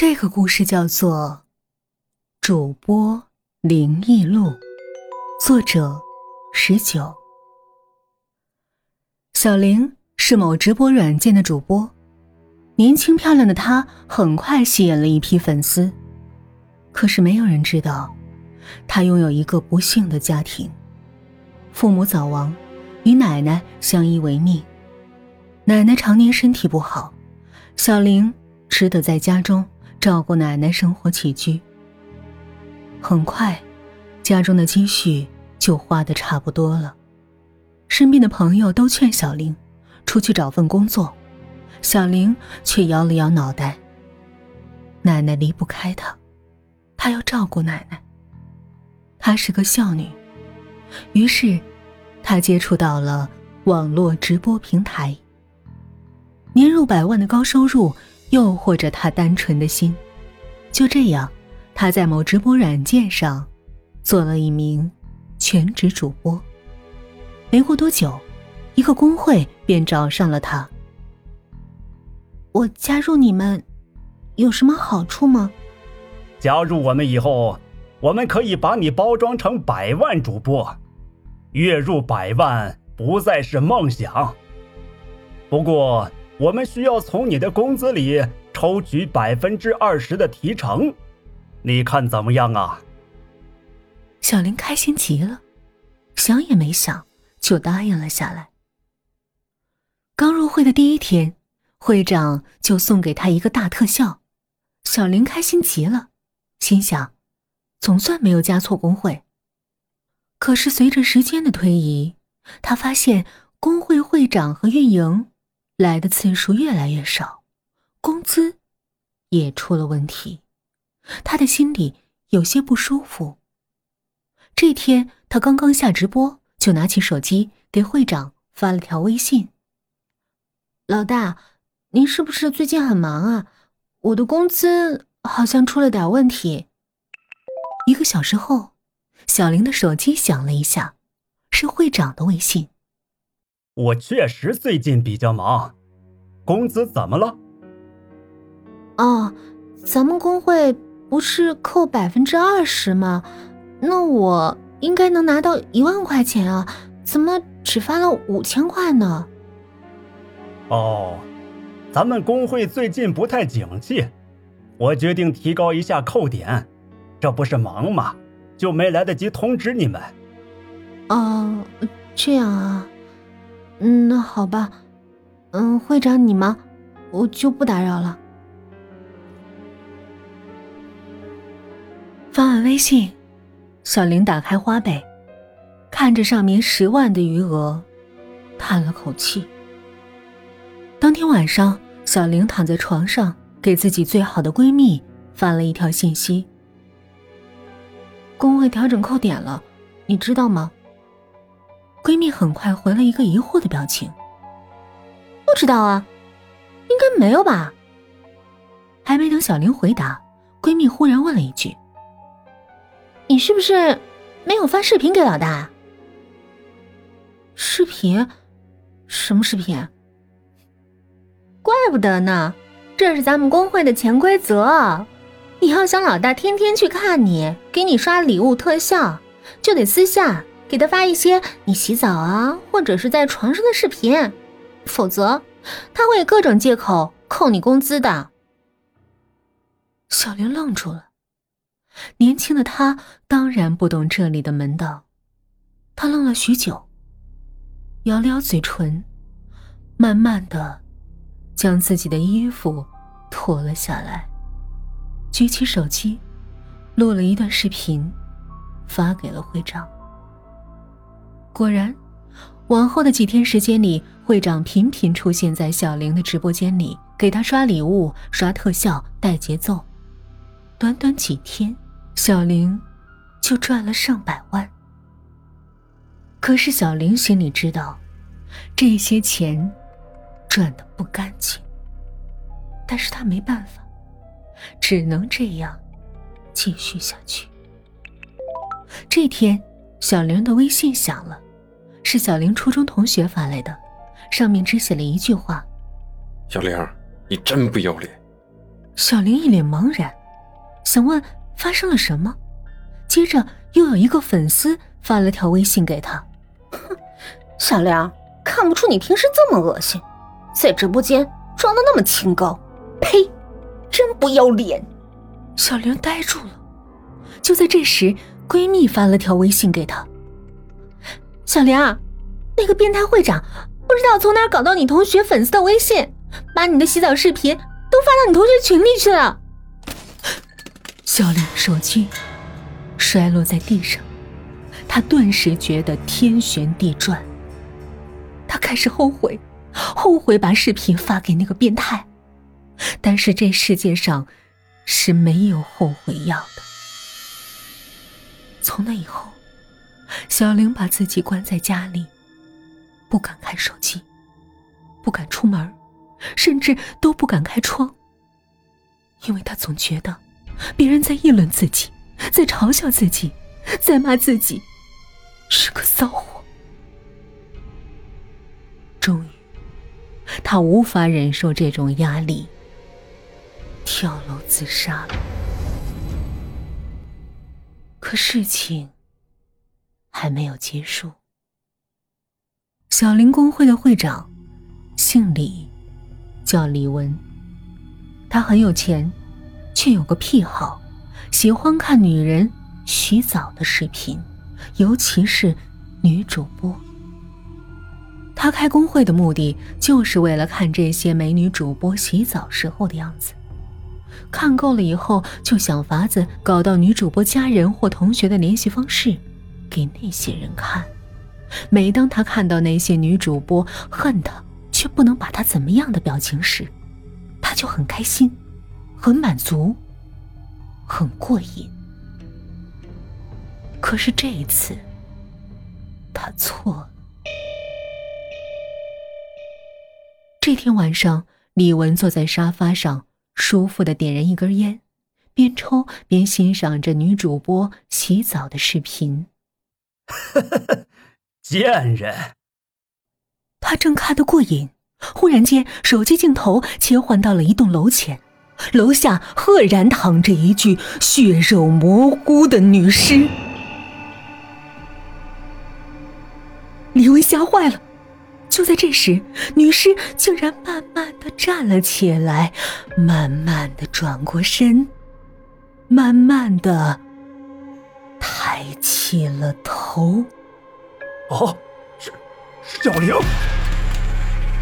这个故事叫做《主播灵异录》，作者十九。小玲是某直播软件的主播，年轻漂亮的她很快吸引了一批粉丝。可是没有人知道，她拥有一个不幸的家庭，父母早亡，与奶奶相依为命。奶奶常年身体不好，小玲只得在家中。照顾奶奶生活起居，很快，家中的积蓄就花的差不多了。身边的朋友都劝小玲出去找份工作，小玲却摇了摇脑袋。奶奶离不开她，她要照顾奶奶。她是个孝女，于是，她接触到了网络直播平台。年入百万的高收入。诱惑着他单纯的心，就这样，他在某直播软件上做了一名全职主播。没过多久，一个工会便找上了他。我加入你们有什么好处吗？加入我们以后，我们可以把你包装成百万主播，月入百万不再是梦想。不过。我们需要从你的工资里抽取百分之二十的提成，你看怎么样啊？小林开心极了，想也没想就答应了下来。刚入会的第一天，会长就送给他一个大特效，小林开心极了，心想，总算没有加错工会。可是随着时间的推移，他发现工会会长和运营。来的次数越来越少，工资也出了问题，他的心里有些不舒服。这天，他刚刚下直播，就拿起手机给会长发了条微信：“老大，您是不是最近很忙啊？我的工资好像出了点问题。”一个小时后，小林的手机响了一下，是会长的微信。我确实最近比较忙，公子怎么了？哦，咱们工会不是扣百分之二十吗？那我应该能拿到一万块钱啊，怎么只发了五千块呢？哦，咱们工会最近不太景气，我决定提高一下扣点，这不是忙吗？就没来得及通知你们。哦，这样啊。嗯，那好吧，嗯，会长你忙，我就不打扰了。发完微信，小玲打开花呗，看着上面十万的余额，叹了口气。当天晚上，小玲躺在床上，给自己最好的闺蜜发了一条信息：“工会调整扣点了，你知道吗？”闺蜜很快回了一个疑惑的表情。不知道啊，应该没有吧。还没等小玲回答，闺蜜忽然问了一句：“你是不是没有发视频给老大？”视频？什么视频？怪不得呢，这是咱们工会的潜规则。你要想老大天天去看你，给你刷礼物特效，就得私下。给他发一些你洗澡啊，或者是在床上的视频，否则他会各种借口扣你工资的。小玲愣住了，年轻的她当然不懂这里的门道，她愣了许久，咬了咬嘴唇，慢慢的将自己的衣服脱了下来，举起手机，录了一段视频，发给了会长。果然，往后的几天时间里，会长频频出现在小玲的直播间里，给她刷礼物、刷特效、带节奏。短短几天，小玲就赚了上百万。可是小玲心里知道，这些钱赚的不干净。但是她没办法，只能这样继续下去。这天，小玲的微信响了。是小玲初中同学发来的，上面只写了一句话：“小玲，你真不要脸。”小玲一脸茫然，想问发生了什么，接着又有一个粉丝发了条微信给他：“哼，小玲，看不出你平时这么恶心，在直播间装的那么清高，呸，真不要脸！”小玲呆住了。就在这时，闺蜜发了条微信给她：“小玲，那个变态会长不知道从哪搞到你同学粉丝的微信，把你的洗澡视频。”都发到你同学群里去了。小玲手机摔落在地上，她顿时觉得天旋地转。她开始后悔，后悔把视频发给那个变态。但是这世界上是没有后悔药的。从那以后，小玲把自己关在家里，不敢看手机，不敢出门。甚至都不敢开窗，因为她总觉得别人在议论自己，在嘲笑自己，在骂自己是个骚货。终于，他无法忍受这种压力，跳楼自杀了。可事情还没有结束。小林工会的会长姓李。叫李文，他很有钱，却有个癖好，喜欢看女人洗澡的视频，尤其是女主播。他开工会的目的就是为了看这些美女主播洗澡时候的样子，看够了以后，就想法子搞到女主播家人或同学的联系方式，给那些人看。每当他看到那些女主播恨他。却不能把他怎么样的表情时，他就很开心，很满足，很过瘾。可是这一次，他错了。这天晚上，李文坐在沙发上，舒服的点燃一根烟，边抽边欣赏着女主播洗澡的视频。贱人。他正看得过瘾，忽然间，手机镜头切换到了一栋楼前，楼下赫然躺着一具血肉模糊的女尸。李文吓坏了。就在这时，女尸竟然慢慢的站了起来，慢慢的转过身，慢慢的抬起了头。哦。小玲，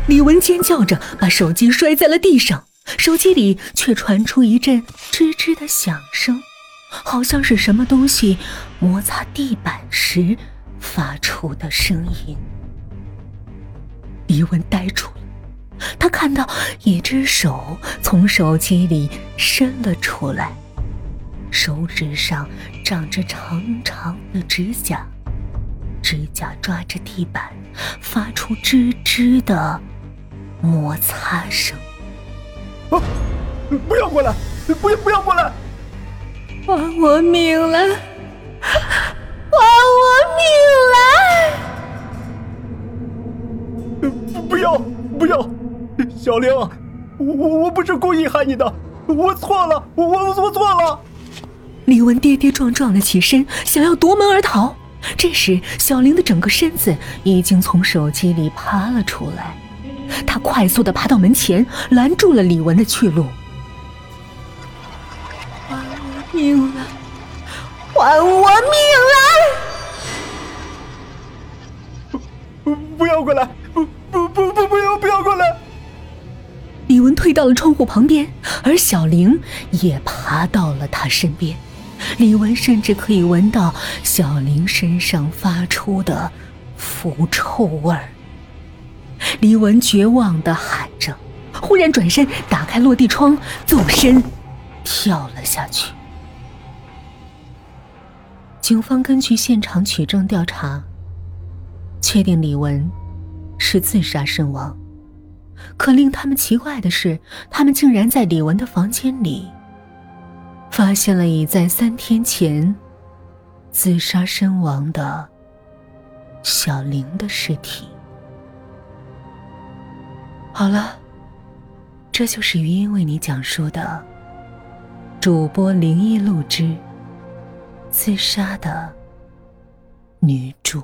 李文尖叫着把手机摔在了地上，手机里却传出一阵吱吱的响声，好像是什么东西摩擦地板时发出的声音。李文呆住了，他看到一只手从手机里伸了出来，手指上长着长长的指甲。指甲抓着地板，发出吱吱的摩擦声。啊！不要过来！不要不要过来！还我命来！还我命来！不不要不要！小玲，我我不是故意害你的，我错了，我我错了。李文跌跌撞撞的起身，想要夺门而逃。这时，小玲的整个身子已经从手机里爬了出来，她快速的爬到门前，拦住了李文的去路。还我命来！还我命来！不，不要过来！不，不，不，不，不要，不要过来！李文退到了窗户旁边，而小玲也爬到了他身边。李文甚至可以闻到小玲身上发出的腐臭味儿。李文绝望的喊着，忽然转身打开落地窗，纵身跳了下去。警方根据现场取证调查，确定李文是自杀身亡。可令他们奇怪的是，他们竟然在李文的房间里。发现了已在三天前自杀身亡的小玲的尸体。好了，这就是余音为你讲述的主播灵异录之自杀的女主。